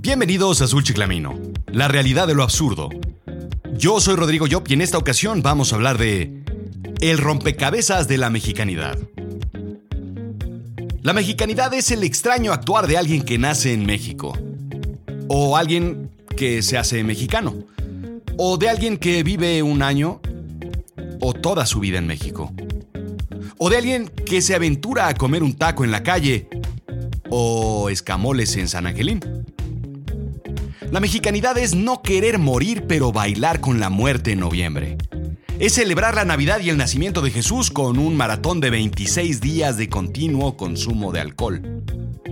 Bienvenidos a Azul Chiclamino, la realidad de lo absurdo. Yo soy Rodrigo Yop y en esta ocasión vamos a hablar de el rompecabezas de la mexicanidad. La mexicanidad es el extraño actuar de alguien que nace en México, o alguien que se hace mexicano, o de alguien que vive un año o toda su vida en México, o de alguien que se aventura a comer un taco en la calle o escamoles en San Angelín. La mexicanidad es no querer morir pero bailar con la muerte en noviembre. Es celebrar la Navidad y el nacimiento de Jesús con un maratón de 26 días de continuo consumo de alcohol.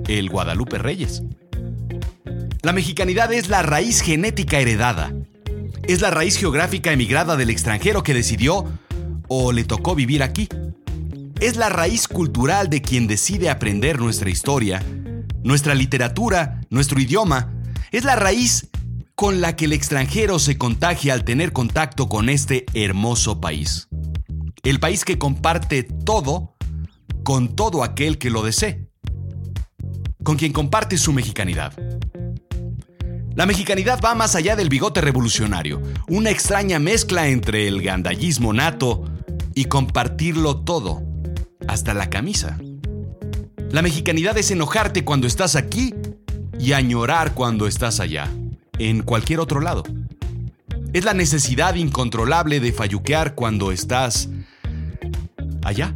El Guadalupe Reyes. La mexicanidad es la raíz genética heredada. Es la raíz geográfica emigrada del extranjero que decidió o le tocó vivir aquí. Es la raíz cultural de quien decide aprender nuestra historia, nuestra literatura, nuestro idioma, es la raíz con la que el extranjero se contagia al tener contacto con este hermoso país. El país que comparte todo con todo aquel que lo desee. Con quien comparte su mexicanidad. La mexicanidad va más allá del bigote revolucionario, una extraña mezcla entre el gandallismo nato y compartirlo todo, hasta la camisa. La mexicanidad es enojarte cuando estás aquí y añorar cuando estás allá, en cualquier otro lado. Es la necesidad incontrolable de falluquear cuando estás allá.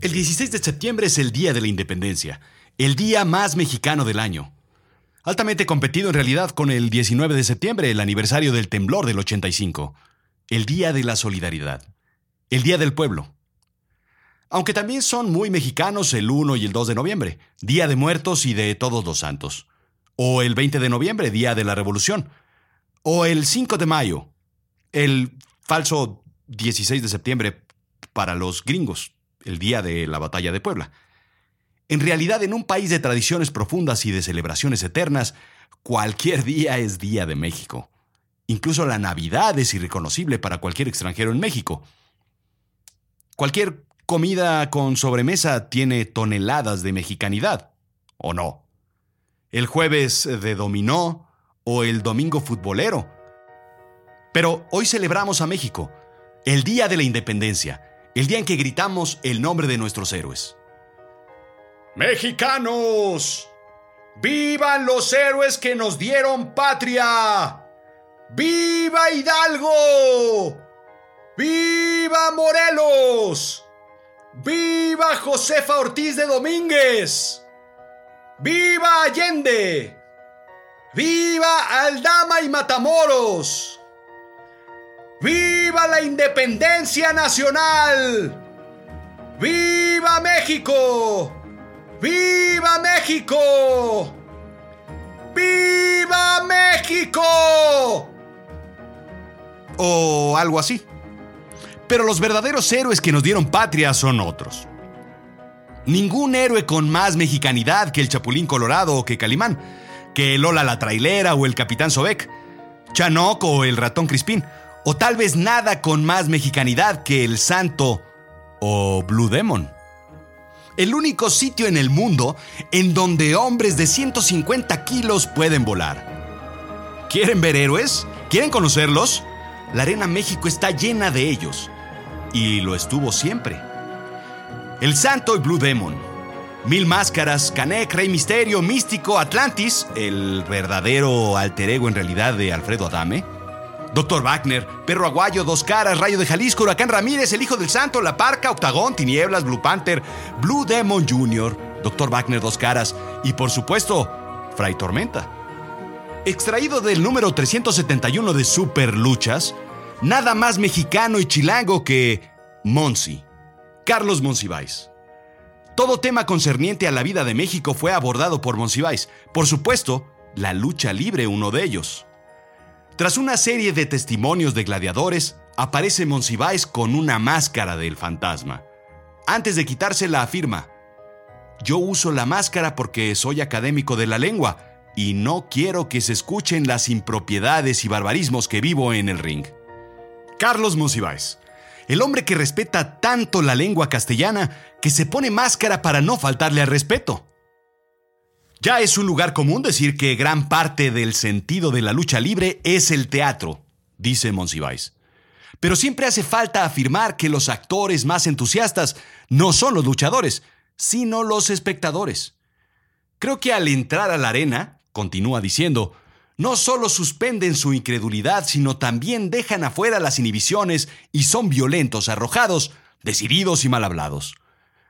El 16 de septiembre es el Día de la Independencia, el día más mexicano del año. Altamente competido en realidad con el 19 de septiembre, el aniversario del temblor del 85, el Día de la Solidaridad, el Día del Pueblo. Aunque también son muy mexicanos el 1 y el 2 de noviembre, Día de Muertos y de Todos los Santos. O el 20 de noviembre, Día de la Revolución. O el 5 de mayo, el falso 16 de septiembre para los gringos, el día de la batalla de Puebla. En realidad, en un país de tradiciones profundas y de celebraciones eternas, cualquier día es Día de México. Incluso la Navidad es irreconocible para cualquier extranjero en México. Cualquier comida con sobremesa tiene toneladas de mexicanidad, ¿o no? El jueves de dominó o el domingo futbolero. Pero hoy celebramos a México, el Día de la Independencia, el día en que gritamos el nombre de nuestros héroes. ¡Mexicanos! ¡Vivan los héroes que nos dieron patria! ¡Viva Hidalgo! ¡Viva Morelos! ¡Viva Josefa Ortiz de Domínguez! ¡Viva Allende! ¡Viva Aldama y Matamoros! ¡Viva la independencia nacional! ¡Viva México! ¡Viva México! ¡Viva México! O algo así. Pero los verdaderos héroes que nos dieron patria son otros. Ningún héroe con más mexicanidad que el Chapulín Colorado o que Calimán, que Lola la Trailera o el Capitán Sobek, Chanoc o el Ratón Crispín, o tal vez nada con más mexicanidad que el Santo o Blue Demon. El único sitio en el mundo en donde hombres de 150 kilos pueden volar. ¿Quieren ver héroes? ¿Quieren conocerlos? La Arena México está llena de ellos y lo estuvo siempre. El Santo y Blue Demon. Mil Máscaras, Canek, Rey Misterio, Místico, Atlantis, el verdadero alter ego en realidad de Alfredo Adame. Doctor Wagner, Perro Aguayo, Dos Caras, Rayo de Jalisco, Huracán Ramírez, El Hijo del Santo, La Parca, Octagón, Tinieblas, Blue Panther, Blue Demon Jr., Doctor Wagner Dos Caras y por supuesto, Fray Tormenta. Extraído del número 371 de Super Luchas, nada más mexicano y chilango que Monsi, Carlos Monsiváis. Todo tema concerniente a la vida de México fue abordado por Monsiváis. Por supuesto, la lucha libre uno de ellos. Tras una serie de testimonios de gladiadores, aparece Monsiváis con una máscara del fantasma. Antes de quitársela afirma, yo uso la máscara porque soy académico de la lengua y no quiero que se escuchen las impropiedades y barbarismos que vivo en el ring. Carlos Monsiváis, el hombre que respeta tanto la lengua castellana que se pone máscara para no faltarle al respeto. Ya es un lugar común decir que gran parte del sentido de la lucha libre es el teatro, dice Monsiváis. Pero siempre hace falta afirmar que los actores más entusiastas no son los luchadores, sino los espectadores. Creo que al entrar a la arena, continúa diciendo, no solo suspenden su incredulidad, sino también dejan afuera las inhibiciones y son violentos, arrojados, decididos y mal hablados.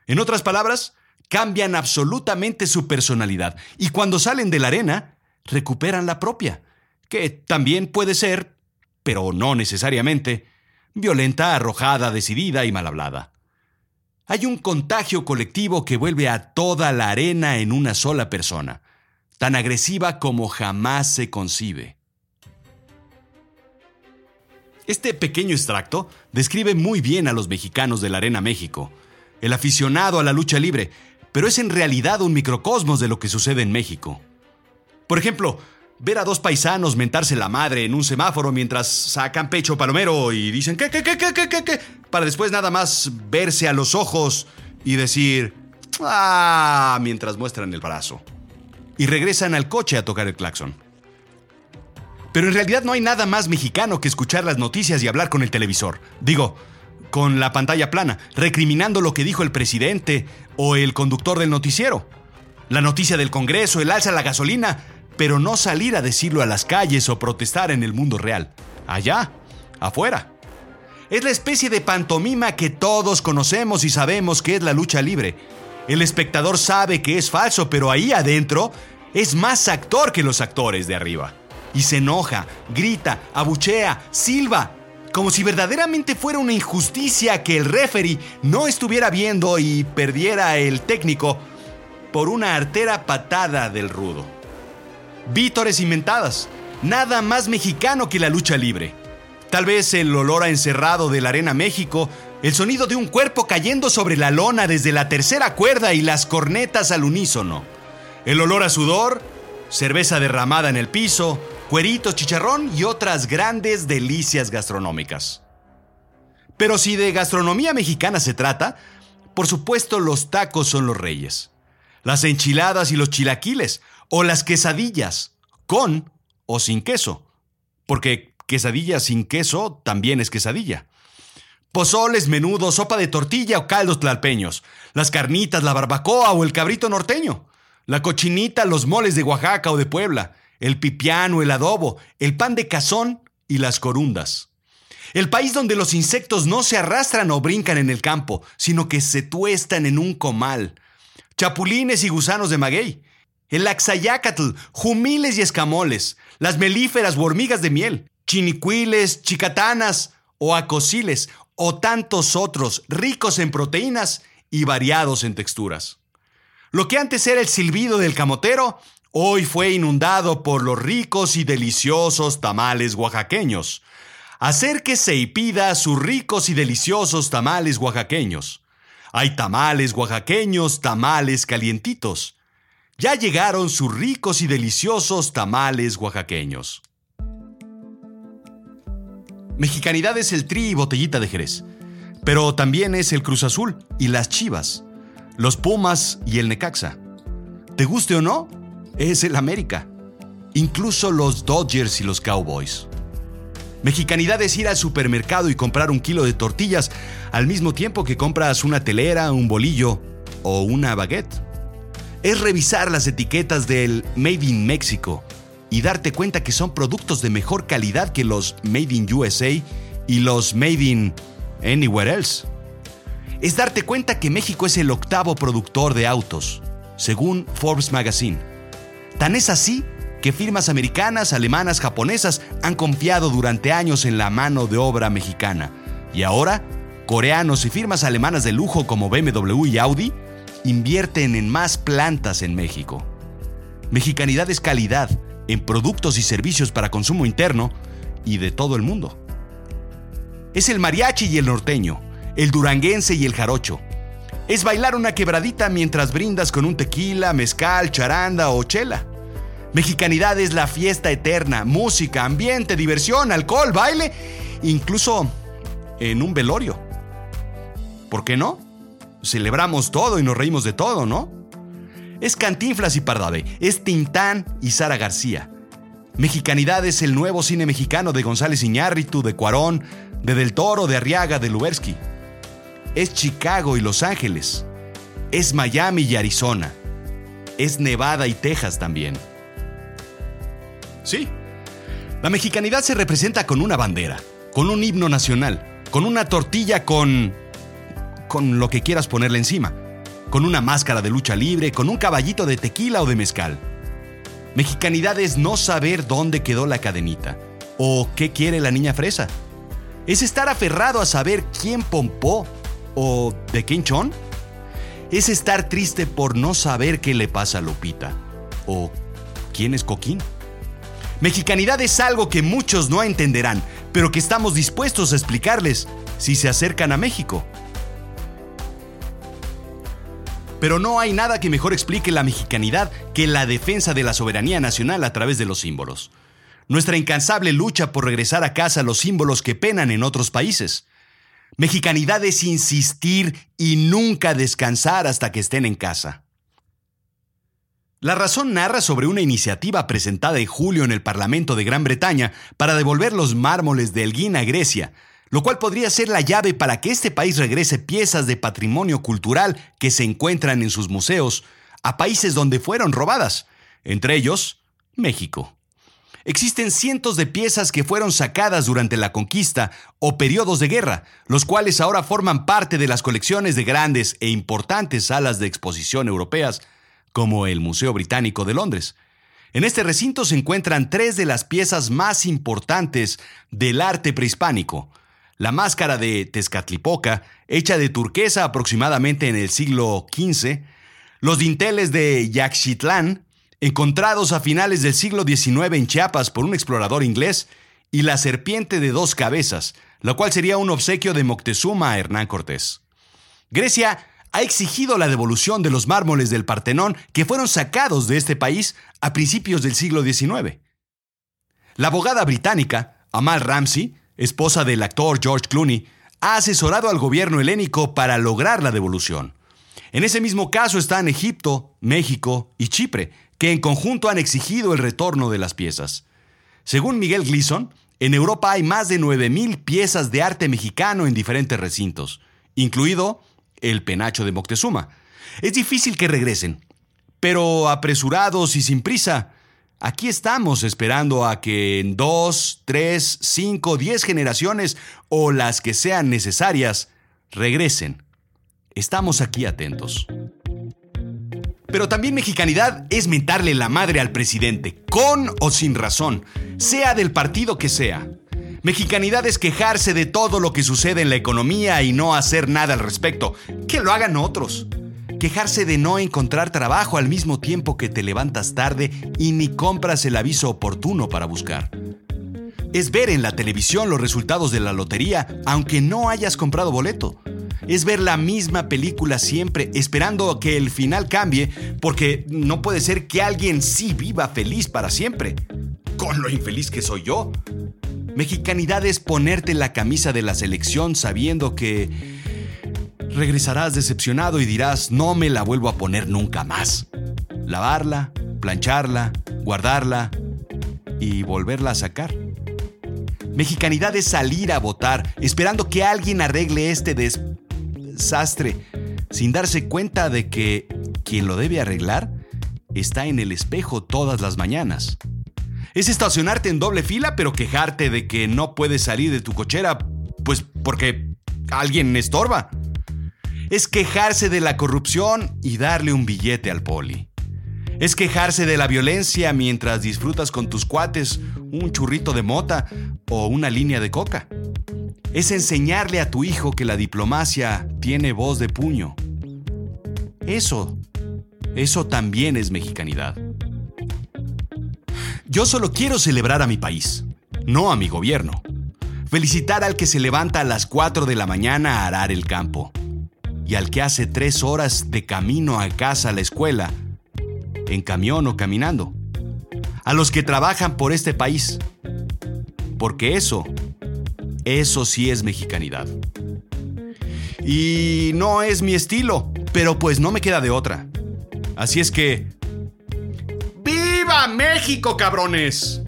En otras palabras, cambian absolutamente su personalidad y cuando salen de la arena, recuperan la propia, que también puede ser, pero no necesariamente, violenta, arrojada, decidida y mal hablada. Hay un contagio colectivo que vuelve a toda la arena en una sola persona tan agresiva como jamás se concibe. Este pequeño extracto describe muy bien a los mexicanos de la Arena México, el aficionado a la lucha libre, pero es en realidad un microcosmos de lo que sucede en México. Por ejemplo, ver a dos paisanos mentarse la madre en un semáforo mientras sacan pecho palomero y dicen ¿qué, qué, qué, qué, qué, qué, qué? Para después nada más verse a los ojos y decir ¡ah! mientras muestran el brazo y regresan al coche a tocar el claxon. Pero en realidad no hay nada más mexicano que escuchar las noticias y hablar con el televisor. Digo, con la pantalla plana, recriminando lo que dijo el presidente o el conductor del noticiero. La noticia del Congreso, el alza a la gasolina, pero no salir a decirlo a las calles o protestar en el mundo real. Allá, afuera. Es la especie de pantomima que todos conocemos y sabemos que es la lucha libre. El espectador sabe que es falso, pero ahí adentro es más actor que los actores de arriba. Y se enoja, grita, abuchea, silba, como si verdaderamente fuera una injusticia que el referee no estuviera viendo y perdiera el técnico por una artera patada del rudo. Vítores inventadas, nada más mexicano que la lucha libre. Tal vez el olor a encerrado de la Arena México, el sonido de un cuerpo cayendo sobre la lona desde la tercera cuerda y las cornetas al unísono el olor a sudor, cerveza derramada en el piso, cueritos, chicharrón y otras grandes delicias gastronómicas. Pero si de gastronomía mexicana se trata, por supuesto los tacos son los reyes. Las enchiladas y los chilaquiles, o las quesadillas, con o sin queso. Porque quesadilla sin queso también es quesadilla. Pozoles, menudo, sopa de tortilla o caldos tlalpeños, las carnitas, la barbacoa o el cabrito norteño la cochinita, los moles de Oaxaca o de Puebla, el pipiano, el adobo, el pan de cazón y las corundas. El país donde los insectos no se arrastran o brincan en el campo, sino que se tuestan en un comal. Chapulines y gusanos de maguey. El axayacatl, jumiles y escamoles. Las melíferas o hormigas de miel. Chinicuiles, chicatanas o acosiles o tantos otros ricos en proteínas y variados en texturas. Lo que antes era el silbido del camotero, hoy fue inundado por los ricos y deliciosos tamales oaxaqueños. Acérquese y pida sus ricos y deliciosos tamales oaxaqueños. Hay tamales oaxaqueños, tamales calientitos. Ya llegaron sus ricos y deliciosos tamales oaxaqueños. Mexicanidad es el tri y botellita de Jerez, pero también es el Cruz Azul y las Chivas los Pumas y el Necaxa. ¿Te guste o no? Es el América. Incluso los Dodgers y los Cowboys. Mexicanidad es ir al supermercado y comprar un kilo de tortillas al mismo tiempo que compras una telera, un bolillo o una baguette. Es revisar las etiquetas del Made in Mexico y darte cuenta que son productos de mejor calidad que los Made in USA y los Made in Anywhere Else es darte cuenta que México es el octavo productor de autos, según Forbes Magazine. Tan es así que firmas americanas, alemanas, japonesas han confiado durante años en la mano de obra mexicana. Y ahora, coreanos y firmas alemanas de lujo como BMW y Audi invierten en más plantas en México. Mexicanidad es calidad en productos y servicios para consumo interno y de todo el mundo. Es el mariachi y el norteño, el duranguense y el jarocho. Es bailar una quebradita mientras brindas con un tequila, mezcal, charanda o chela. Mexicanidad es la fiesta eterna, música, ambiente, diversión, alcohol, baile, incluso en un velorio. ¿Por qué no? Celebramos todo y nos reímos de todo, ¿no? Es Cantinflas y Pardavé, es Tintán y Sara García. Mexicanidad es el nuevo cine mexicano de González Iñárritu, de Cuarón, de Del Toro, de Arriaga, de Lubersky. Es Chicago y Los Ángeles. Es Miami y Arizona. Es Nevada y Texas también. Sí. La mexicanidad se representa con una bandera, con un himno nacional, con una tortilla con... con lo que quieras ponerle encima, con una máscara de lucha libre, con un caballito de tequila o de mezcal. Mexicanidad es no saber dónde quedó la cadenita o qué quiere la niña fresa. Es estar aferrado a saber quién pompó o de qué hinchón. Es estar triste por no saber qué le pasa a Lupita o quién es Coquín. Mexicanidad es algo que muchos no entenderán, pero que estamos dispuestos a explicarles si se acercan a México. Pero no hay nada que mejor explique la mexicanidad que la defensa de la soberanía nacional a través de los símbolos. Nuestra incansable lucha por regresar a casa los símbolos que penan en otros países. Mexicanidad es insistir y nunca descansar hasta que estén en casa. La razón narra sobre una iniciativa presentada en julio en el Parlamento de Gran Bretaña para devolver los mármoles de Elgin a Grecia, lo cual podría ser la llave para que este país regrese piezas de patrimonio cultural que se encuentran en sus museos a países donde fueron robadas, entre ellos México. Existen cientos de piezas que fueron sacadas durante la conquista o periodos de guerra, los cuales ahora forman parte de las colecciones de grandes e importantes salas de exposición europeas, como el Museo Británico de Londres. En este recinto se encuentran tres de las piezas más importantes del arte prehispánico, la máscara de Tezcatlipoca, hecha de turquesa aproximadamente en el siglo XV, los dinteles de Yaxchitlán, encontrados a finales del siglo XIX en Chiapas por un explorador inglés, y la serpiente de dos cabezas, la cual sería un obsequio de Moctezuma a Hernán Cortés. Grecia ha exigido la devolución de los mármoles del Partenón que fueron sacados de este país a principios del siglo XIX. La abogada británica, Amal Ramsey, esposa del actor George Clooney, ha asesorado al gobierno helénico para lograr la devolución. En ese mismo caso están Egipto, México y Chipre, que en conjunto han exigido el retorno de las piezas. Según Miguel Gleason, en Europa hay más de 9.000 piezas de arte mexicano en diferentes recintos, incluido el penacho de Moctezuma. Es difícil que regresen, pero apresurados y sin prisa, Aquí estamos esperando a que en dos, tres, cinco, diez generaciones o las que sean necesarias regresen. Estamos aquí atentos. Pero también mexicanidad es mentarle la madre al presidente, con o sin razón, sea del partido que sea. Mexicanidad es quejarse de todo lo que sucede en la economía y no hacer nada al respecto. Que lo hagan otros quejarse de no encontrar trabajo al mismo tiempo que te levantas tarde y ni compras el aviso oportuno para buscar. Es ver en la televisión los resultados de la lotería aunque no hayas comprado boleto. Es ver la misma película siempre esperando que el final cambie porque no puede ser que alguien sí viva feliz para siempre. Con lo infeliz que soy yo. Mexicanidad es ponerte la camisa de la selección sabiendo que regresarás decepcionado y dirás, no me la vuelvo a poner nunca más. Lavarla, plancharla, guardarla y volverla a sacar. Mexicanidad es salir a votar esperando que alguien arregle este desastre sin darse cuenta de que quien lo debe arreglar está en el espejo todas las mañanas. Es estacionarte en doble fila pero quejarte de que no puedes salir de tu cochera pues porque alguien estorba es quejarse de la corrupción y darle un billete al poli. Es quejarse de la violencia mientras disfrutas con tus cuates un churrito de mota o una línea de coca. Es enseñarle a tu hijo que la diplomacia tiene voz de puño. Eso, eso también es mexicanidad. Yo solo quiero celebrar a mi país, no a mi gobierno. Felicitar al que se levanta a las 4 de la mañana a arar el campo y al que hace tres horas de camino a casa a la escuela, en camión o caminando. A los que trabajan por este país. Porque eso, eso sí es mexicanidad. Y no es mi estilo, pero pues no me queda de otra. Así es que... ¡Viva México, cabrones!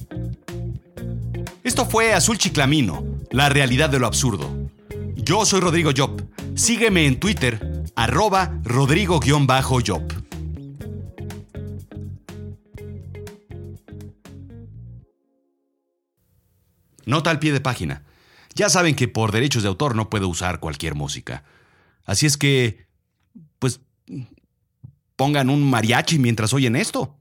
Esto fue Azul Chiclamino, la realidad de lo absurdo. Yo soy Rodrigo Job. Sígueme en Twitter, arroba Rodrigo-Job. Nota al pie de página. Ya saben que por derechos de autor no puedo usar cualquier música. Así es que, pues, pongan un mariachi mientras oyen esto.